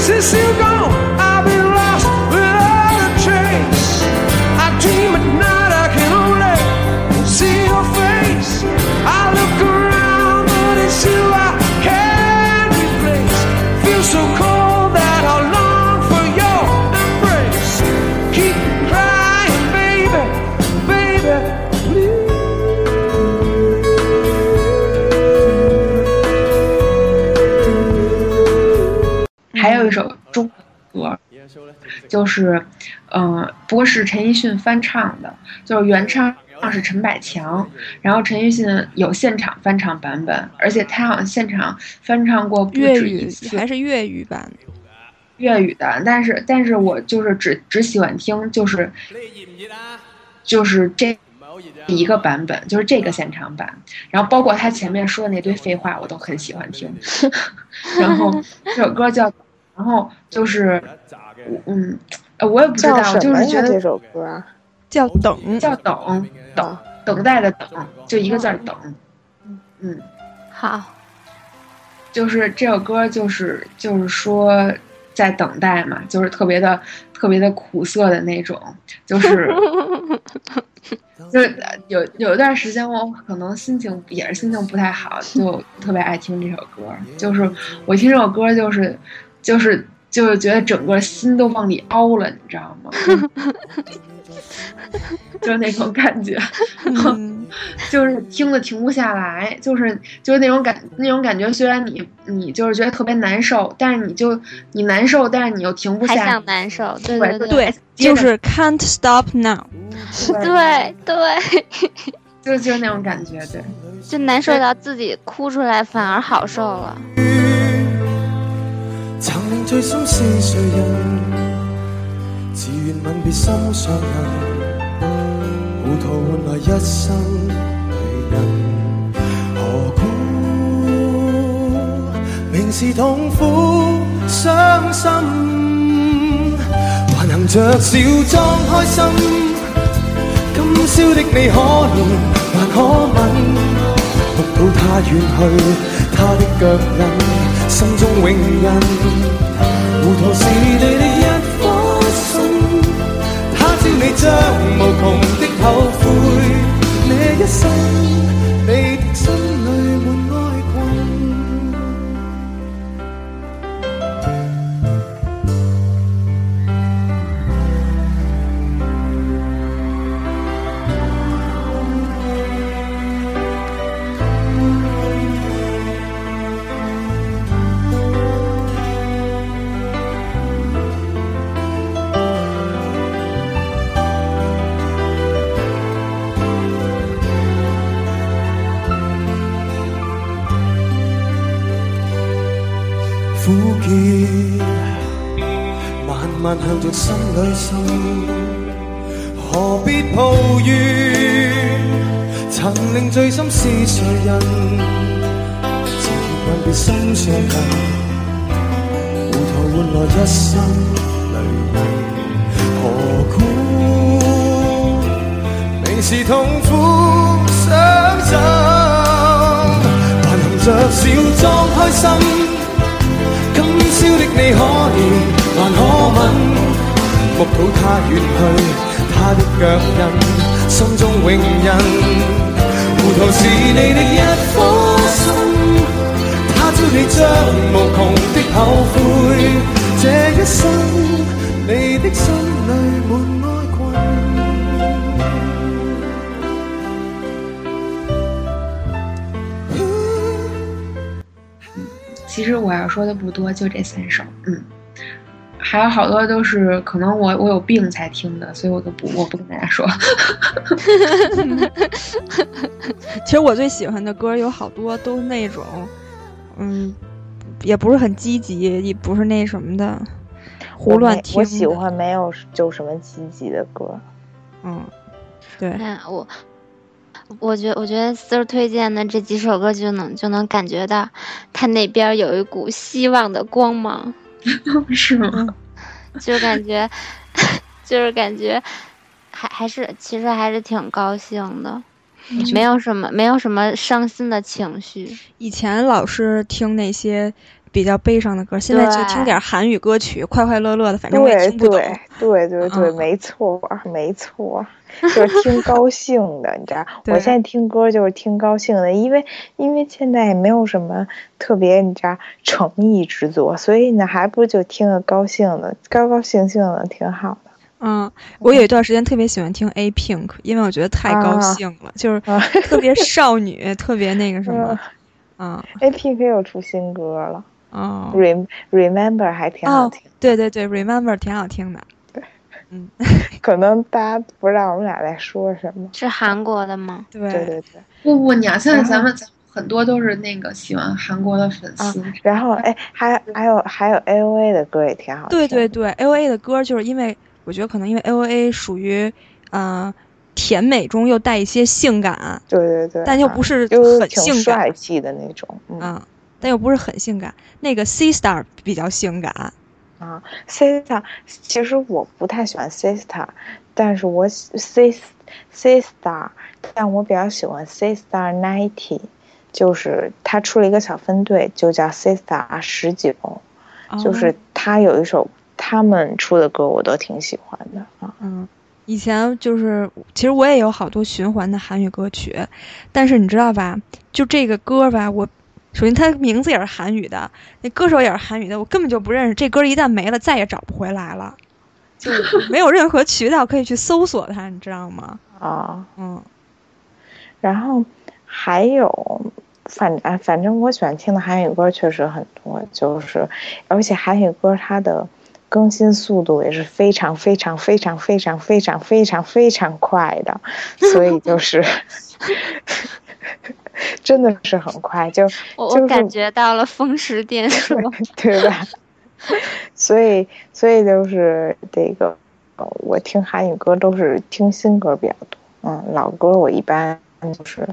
Cecil gone. 还有一首中国歌，就是，嗯、不过是陈奕迅翻唱的，就是原唱是陈百强，然后陈奕迅有现场翻唱版本，而且他好像现场翻唱过不粤语止一次还是粤语版？粤语的，但是但是我就是只只喜欢听就是就是这一个版本，就是这个现场版，然后包括他前面说的那堆废话，我都很喜欢听。<laughs> 然后这首歌叫，然后就是，嗯，呃我也不知道，就？是觉得这首歌啊？叫等，叫等等等待的等，就一个字儿等。嗯，好，就是这首歌，就是就是说在等待嘛，就是特别的特别的苦涩的那种，就是 <laughs> 就是呃有有一段时间我可能心情也是心情不太好，就特别爱听这首歌。就是我听这首歌，就是就是就是觉得整个心都往里凹了，你知道吗？<laughs> 就是那种感觉。嗯，<laughs> 就是听的停不下来，就是就是那种感那种感觉。虽然你你就是觉得特别难受，但是你就你难受，但是你又停不下还下想难受，对对对对，就是 can't stop now。对对，就就是那种感觉，对。就难受到自己哭出来，反而好受了。曾令最深是谁人？自愿吻别心上人，糊涂换来一生泪人。何故明是痛苦伤心，还能着笑裝開心？今宵的你可憐還可吻？目到他遠去，他的腳印，心中永印。糊涂是你的一颗心，他朝你将无穷的后悔，这一生你的心慢向着心裏滲，何必抱怨？曾令醉心是谁人？自問別心上人，糊塗換來一身淚印，何苦？明是痛苦相枕，還含着笑装开心。今宵的你可以還可吻，目睹他遠去，他的腳印，心中永印。糊塗是你的一顆心，他朝你將無窮的後悔，這一生你的心裏滿哀困。其实我要说的不多，就这三首，嗯，还有好多都是可能我我有病才听的，所以我都不我不跟大家说。<laughs> 其实我最喜欢的歌有好多都是那种，嗯，也不是很积极，也不是那什么的，胡乱听我喜欢没有就什么积极的歌。嗯，对。看我。我觉我觉得丝儿推荐的这几首歌就能就能感觉到，他那边有一股希望的光芒，<laughs> 是吗？就感觉，<laughs> 就是感觉，还还是其实还是挺高兴的，没有什么没有什么伤心的情绪。以前老是听那些比较悲伤的歌，现在就听点韩语歌曲，快快乐乐的，反正我也听不懂。对对对对，没错没错。<laughs> 就是听高兴的，你知道？我现在听歌就是听高兴的，因为因为现在也没有什么特别，你知道诚意之作，所以呢，还不如就听个高兴的，高高兴兴的挺好的。嗯，我有一段时间特别喜欢听 A Pink，因为我觉得太高兴了，啊、就是特别少女，<laughs> 特别那个什么。嗯，A Pink 又出新歌了。哦，Rem Remember 还挺好听。哦、对对对，Remember 挺好听的。<laughs> 对嗯，可能大家不知道我们俩在说什么。是韩国的吗？对对对对。不不，你啊，现在咱们很多都是那个喜欢韩国的粉丝。啊、然后哎，还还有还有 A O A 的歌也挺好听。对对对，A O A 的歌就是因为我觉得可能因为 A O A 属于呃甜美中又带一些性感。对对对。但又不是很性感。帅气的那种。嗯、啊。但又不是很性感。那个 C Star 比较性感。啊，Sista，其实我不太喜欢 Sista，但是我 C C Star，但我比较喜欢 C Star Ninety，就是他出了一个小分队，就叫 C Star 十九，就是他有一首他们出的歌我都挺喜欢的啊。嗯，以前就是其实我也有好多循环的韩语歌曲，但是你知道吧，就这个歌吧，我。首先，他名字也是韩语的，那歌手也是韩语的，我根本就不认识。这歌一旦没了，再也找不回来了，就 <laughs> 没有任何渠道可以去搜索它，你知道吗？啊，嗯。然后还有，反啊，反正我喜欢听的韩语歌确实很多，就是而且韩语歌它的更新速度也是非常非常非常非常非常非常非常快的，所以就是。<laughs> <laughs> 真的是很快，就 <laughs> 我就是、我感觉到了风驰电 <laughs> 掣，对吧？所以，所以就是这个，我听韩语歌都是听新歌比较多，嗯，老歌我一般就是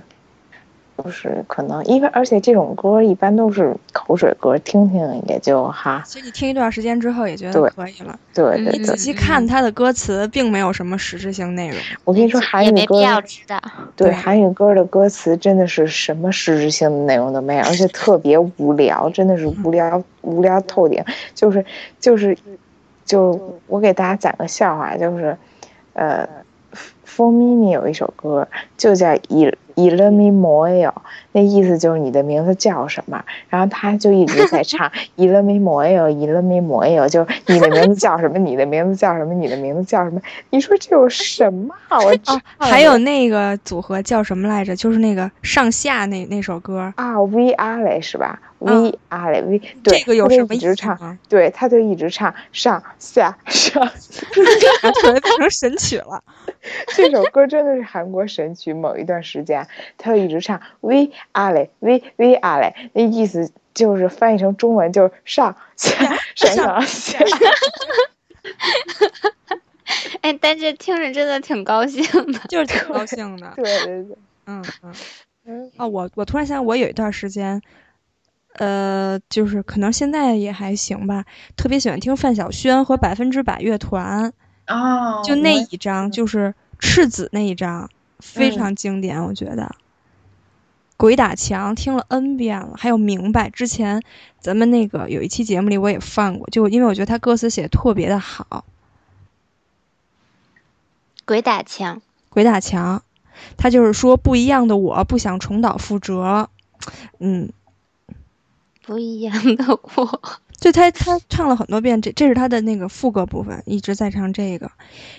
就是可能因为而且这种歌一般都是口水歌，听听也就哈，所以你听一段时间之后也觉得可以了。对对对。你仔细看他的歌词，并没有什么实质性内容。我跟你说，韩语歌也没必要知道。对对韩语歌的歌词真的是什么实质性的内容都没有，而且特别无聊，真的是无聊无聊透顶。就是就是就我给大家讲个笑话，就是呃，For Mini 有一首歌就叫《以以了咪摩哟》，那意思就是你的名字叫什么，然后他就一直在唱 <laughs>《以了咪摩哟，以了咪摩哟》，就你的名字叫什么，你的名字叫什么，你的名字叫什么？你说这有什么啊？我还有那个组合叫什么来着？就是那个上下那那首歌，啊，V 阿雷是吧嗯？V 阿雷 V，对，这个有什么一直唱，吗？对，他就一直唱上下上。突然 <laughs> 变成神曲了。<laughs> 这首歌真的是韩国神曲，某一段时间他就一直唱 V 阿雷 V V 阿嘞，那意思就是翻译成中文就是上下上上下。<laughs> 哎，但是听着真的挺高兴的。就是挺高兴的。对对对，嗯嗯。嗯哦，我我突然想，我有一段时间，呃，就是可能现在也还行吧，特别喜欢听范晓萱和百分之百乐团，哦，就那一张，就是赤子那一张，非嗯常经典，我觉得。鬼打墙听了 N 遍了，还有明白，之前咱们那个有一期节目里我也放过，就因为我觉得他歌词写的特别的好。鬼打墙，鬼打墙，他就是说不一样的我不想重蹈覆辙，嗯，不一样的我。就他他唱了很多遍，这这是他的那个副歌部分，一直在唱这个，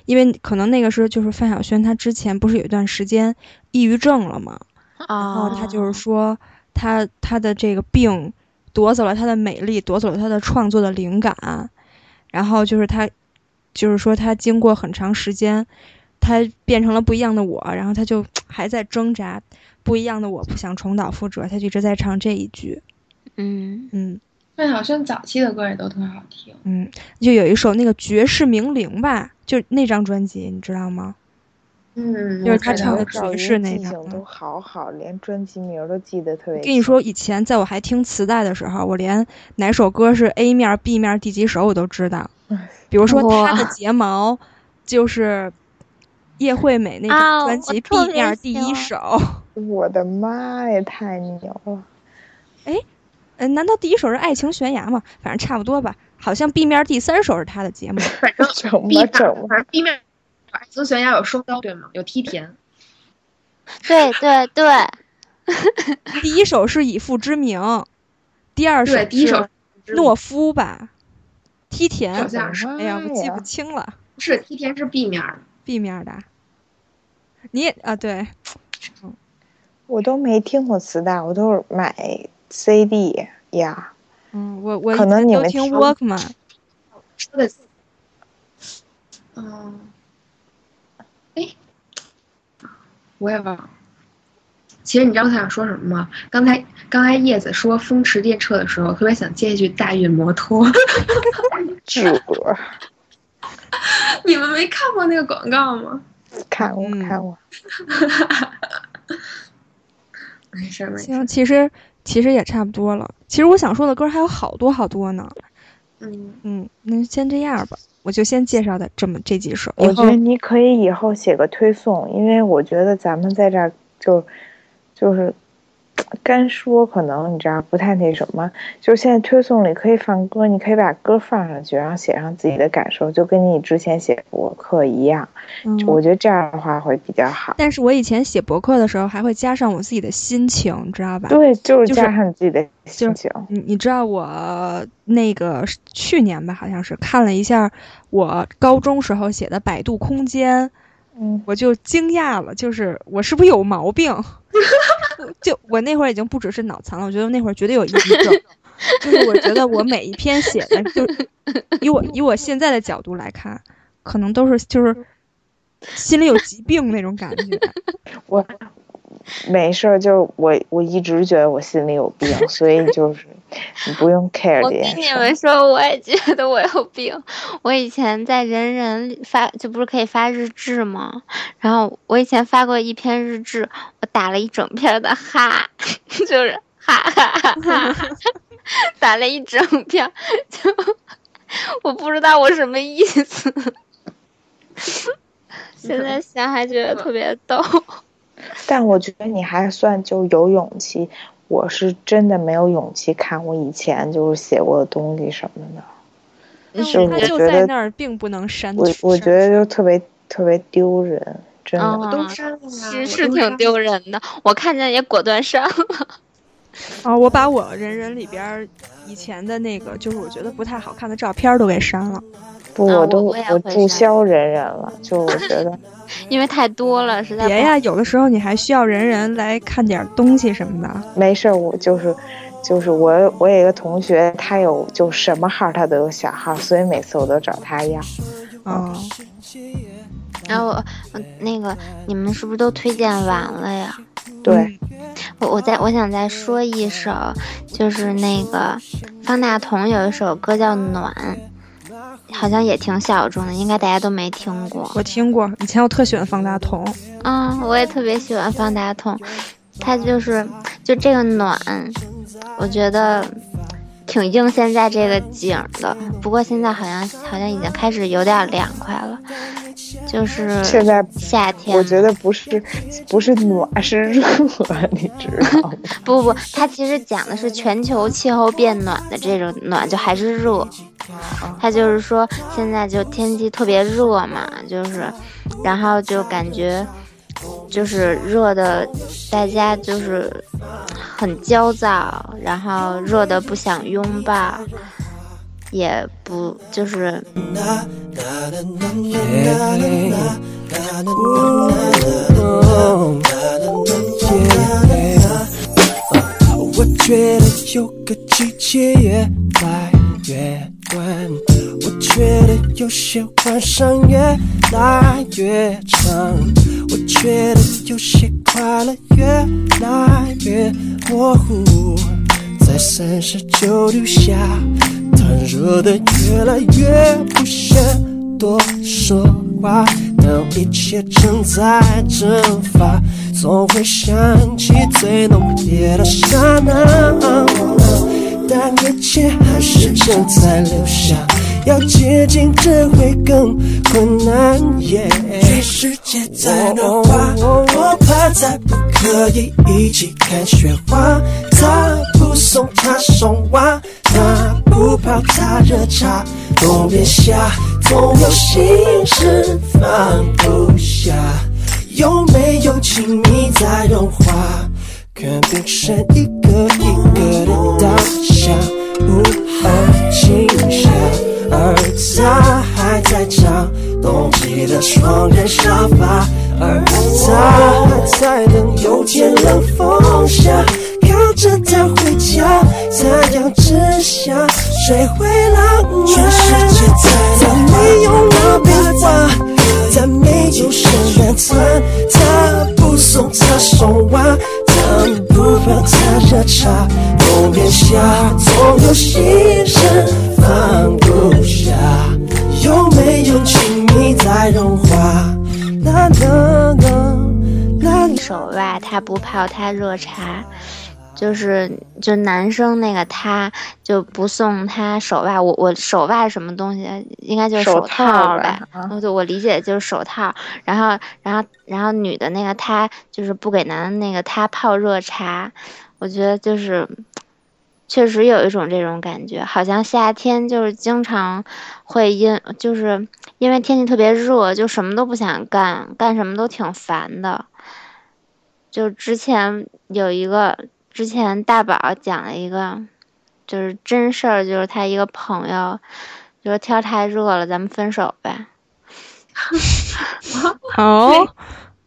因为可能那个时候就是范晓萱她之前不是有一段时间抑郁症了嘛，然后哦，她就是说她她的这个病夺走了她的美丽，夺走了她的创作的灵感，然后就是她就是说她经过很长时间，她变成了不一样的我，然后她就还在挣扎，不一样的我不想重蹈覆辙，她就一直在唱这一句，嗯，嗯。范晓萱早期的歌也都特好听。嗯，就有一首那个《绝世名伶》吧，就那张专辑，你知道吗？嗯，就是他唱的爵士那张都好好，连专辑名儿都记得特别。跟你说，以前在我还听磁带的时候，我连哪首歌是 A 面、B 面第几首我都知道。比如说他的睫毛，就是叶惠美那啊张专辑 B 面第一首。<laughs> 我的妈呀，太牛了！嗯，难道第一首是《爱情悬崖》吗？反正差不多吧。好像 B 面第三首是他的节目。<laughs> 反正整 B 面，整，反正 B 面，爱情悬崖有双刀对吗？有梯田。对对 <laughs> 对，第一首是以父之名，第二首对，第一首是懦夫吧，梯田好。像是哎呀，我记不清了不是梯田是 B 面的。，B 面的。你也啊，对，我都没听过磁带，我都是买 CD 呀。嗯，我我可能你们听听 Walkman，说的，嗯，哎，我也忘了。其实你知道他想说什么吗？刚才刚才叶子说风驰电掣的时候，特别想接一句大运摩托。这 <laughs> 你们没看过那个广告吗？看过嗯看过，<laughs> 没事儿没事行，儿。其实其实也差不多了。其实我想说的歌还有好多好多呢。嗯，嗯，那先这样吧，我就先介绍的这么这几首。我觉得你可以以后写个推送，因为我觉得咱们在这儿就就是干说，可能你知道不太那什么。就是现在推送里可以放歌，你可以把歌放上去，然后写上自己的感受，就跟你之前写博客一样。嗯我觉得这样的话会比较好。但是我以前写博客的时候，还会加上我自己的心情，你知道吧？对，就是加上你自己的心情。你你知道我那个去年吧，好像是看了一下我高中时候写的百度空间，嗯，我就惊讶了，就是我是不是有毛病？<laughs> 就我那会儿已经不只是脑残了，我觉得那会儿绝对有抑郁症。就是我觉得我每一篇写的，就以我以我现在的角度来看，可能都是就是心里有疾病那种感觉。<laughs> 我没事儿，就是我我一直觉得我心里有病，所以就是你不用 care 我跟。你们说，我也觉得我有病。我以前在人人发，就不是可以发日志吗？然后我以前发过一篇日志，我打了一整篇的哈，<laughs> 就是哈哈哈哈哈，打了一整篇，就我不知道我什么意思。<laughs> 现在想还觉得特别逗。但我觉得你还算就有勇气，我是真的没有勇气看我以前就是写过的东西什么的。但就是他就在那儿，并不能删我除。我觉得就特别特别丢人，真的。我都删了呀，是是挺丢人的，我看见也果断删了。啊，<laughs> 我把我人人里边以前的那个，就是我觉得不太好看的照片都给删了。不，啊我我都我注销人人了，就我觉得 <laughs> 因为太多了，实在别呀，有的时候你还需要人人来看点东西什么的。没事，我就是就是我我有一个同学，他有就什么号他都有小号，所以每次我都找他要。嗯、然后我我那个你们是不是都推荐完了呀？对，嗯我我再我想再说一首，就是那个方大同有一首歌叫《暖》，好像也挺小众的，应该大家都没听过。我听过，以前我特喜欢方大同。啊、我也特别喜欢方大同，他就是就这个暖，我觉得挺应现在这个景儿的。不过现在好像好像已经开始有点凉快了，就是现在夏天。我觉得不是不是暖是热，你知道吗？<laughs> 不不不，它其实讲的是全球气候变暖的这种暖，就还是热。它就是说现在就天气特别热嘛，就是，然后就感觉就是热的，大家就是很焦躁，然后热的不想拥抱，也不就是我觉得有个季节越来越短，我觉得有些晚上越来越长，我觉得有些快乐越来越模糊，在三十九度下，它热的越来越不想多说话。当一切正在蒸发，总会想起最浓烈的刹那。但一切还是正在留下，要接近只会更困难。全世界在暖化，我怕再不可以一起看雪花。他不送他送花，他不泡他热茶，冬眠下，总有心事放不下。有没有亲密在融化？看冰山一个一个的大象，不安静下，而他还在找冬季的双人沙发，而他还在等有天冷风下，靠着他回家，太阳之下，谁会浪漫？全世界在他没有了变化。他没有圣诞餐，他不送他送花，能不泡他热茶，冬变夏，总有心事放不下。有没有亲密在融化？啦啦啦啦啦。手袜，他不泡他热茶，就是就男生那个他就不送他手袜，我我手袜什么东西？应该就是手套套吧吧啊？我就我理解就是手套，然后然后然后女的那个她就是不给男的那个他泡热茶，我觉得就是。确实有一种这种感觉，好像夏天就是经常会因就是因为天气特别热，就什么都不想干，干什么都挺烦的。就之前有一个，之前大宝讲了一个，就是真事儿，就是他一个朋友，就是天儿太热了，咱们分手呗。<laughs> 哦，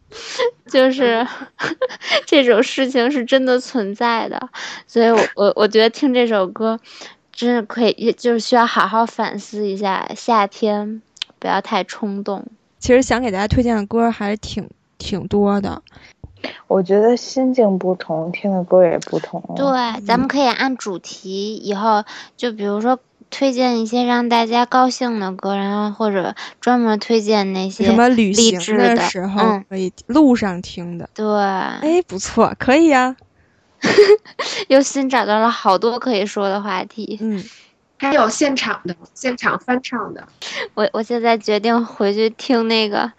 <laughs> 就是 <laughs> 这种事情是真的存在的，所以我我我觉得听这首歌，真的可以，就是需要好好反思一下，夏天不要太冲动。其实想给大家推荐的歌还挺挺多的，我觉得心境不同，听的歌也不同。对，咱们可以按主题，以后就比如说推荐一些让大家高兴的歌，然后或者专门推荐那些什么旅行的时候嗯，可以路上听的。对，哎，不错，可以呀、<laughs> 又新找到了好多可以说的话题。嗯，还有现场的，现场翻唱的。我我现在决定回去听那个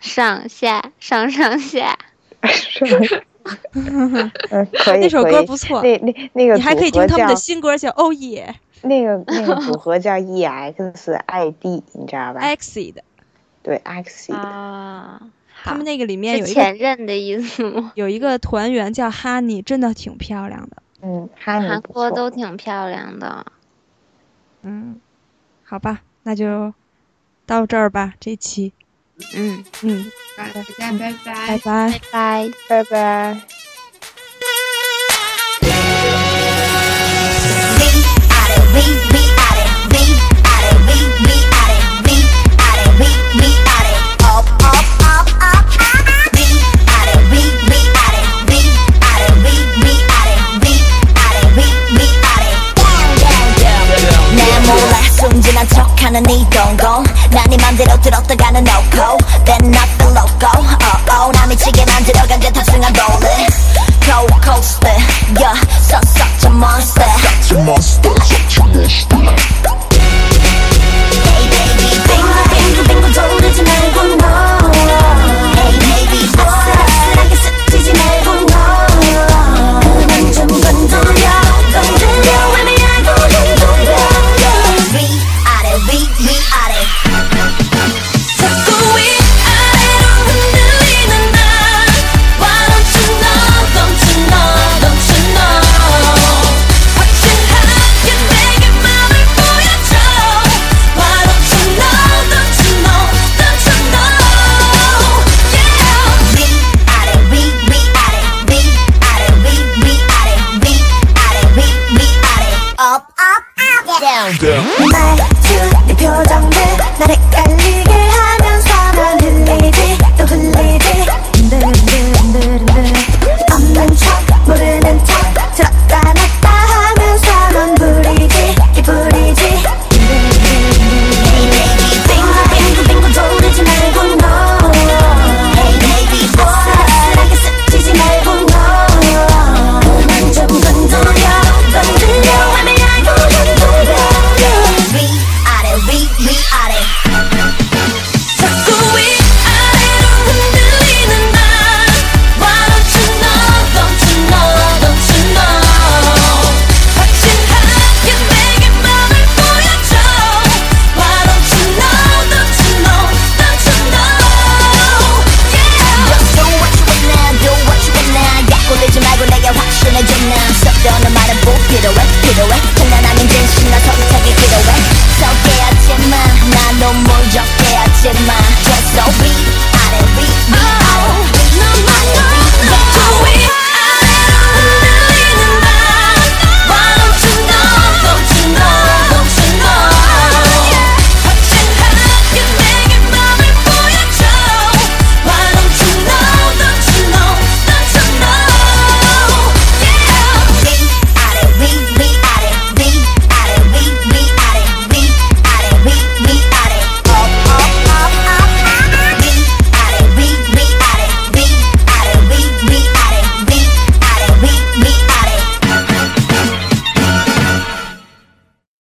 上下上上下。嗯，<laughs> 可以。那首歌不错那那那个你还可以听他们的新歌，叫《哦耶那个那个组合叫 E EXID，<laughs> 你知道吧？？Exid》，对，Exid。啊，他们那个里面有一个前任的意思吗？<laughs> 有一个团员叫哈尼，真的挺漂亮的。嗯，哈尼韩。国都挺漂亮的。嗯，好吧，那就到这儿吧，这期。嗯，嗯，大家拜拜拜。拜。拜拜。拜拜。We 순진한 척하는 이 동공 난네 맘대로 들었다가는 no go Then not the logo oh oh 나 미치게 만들어간 게 탑승한 rolling Cold coaster yeah such such a monster Hey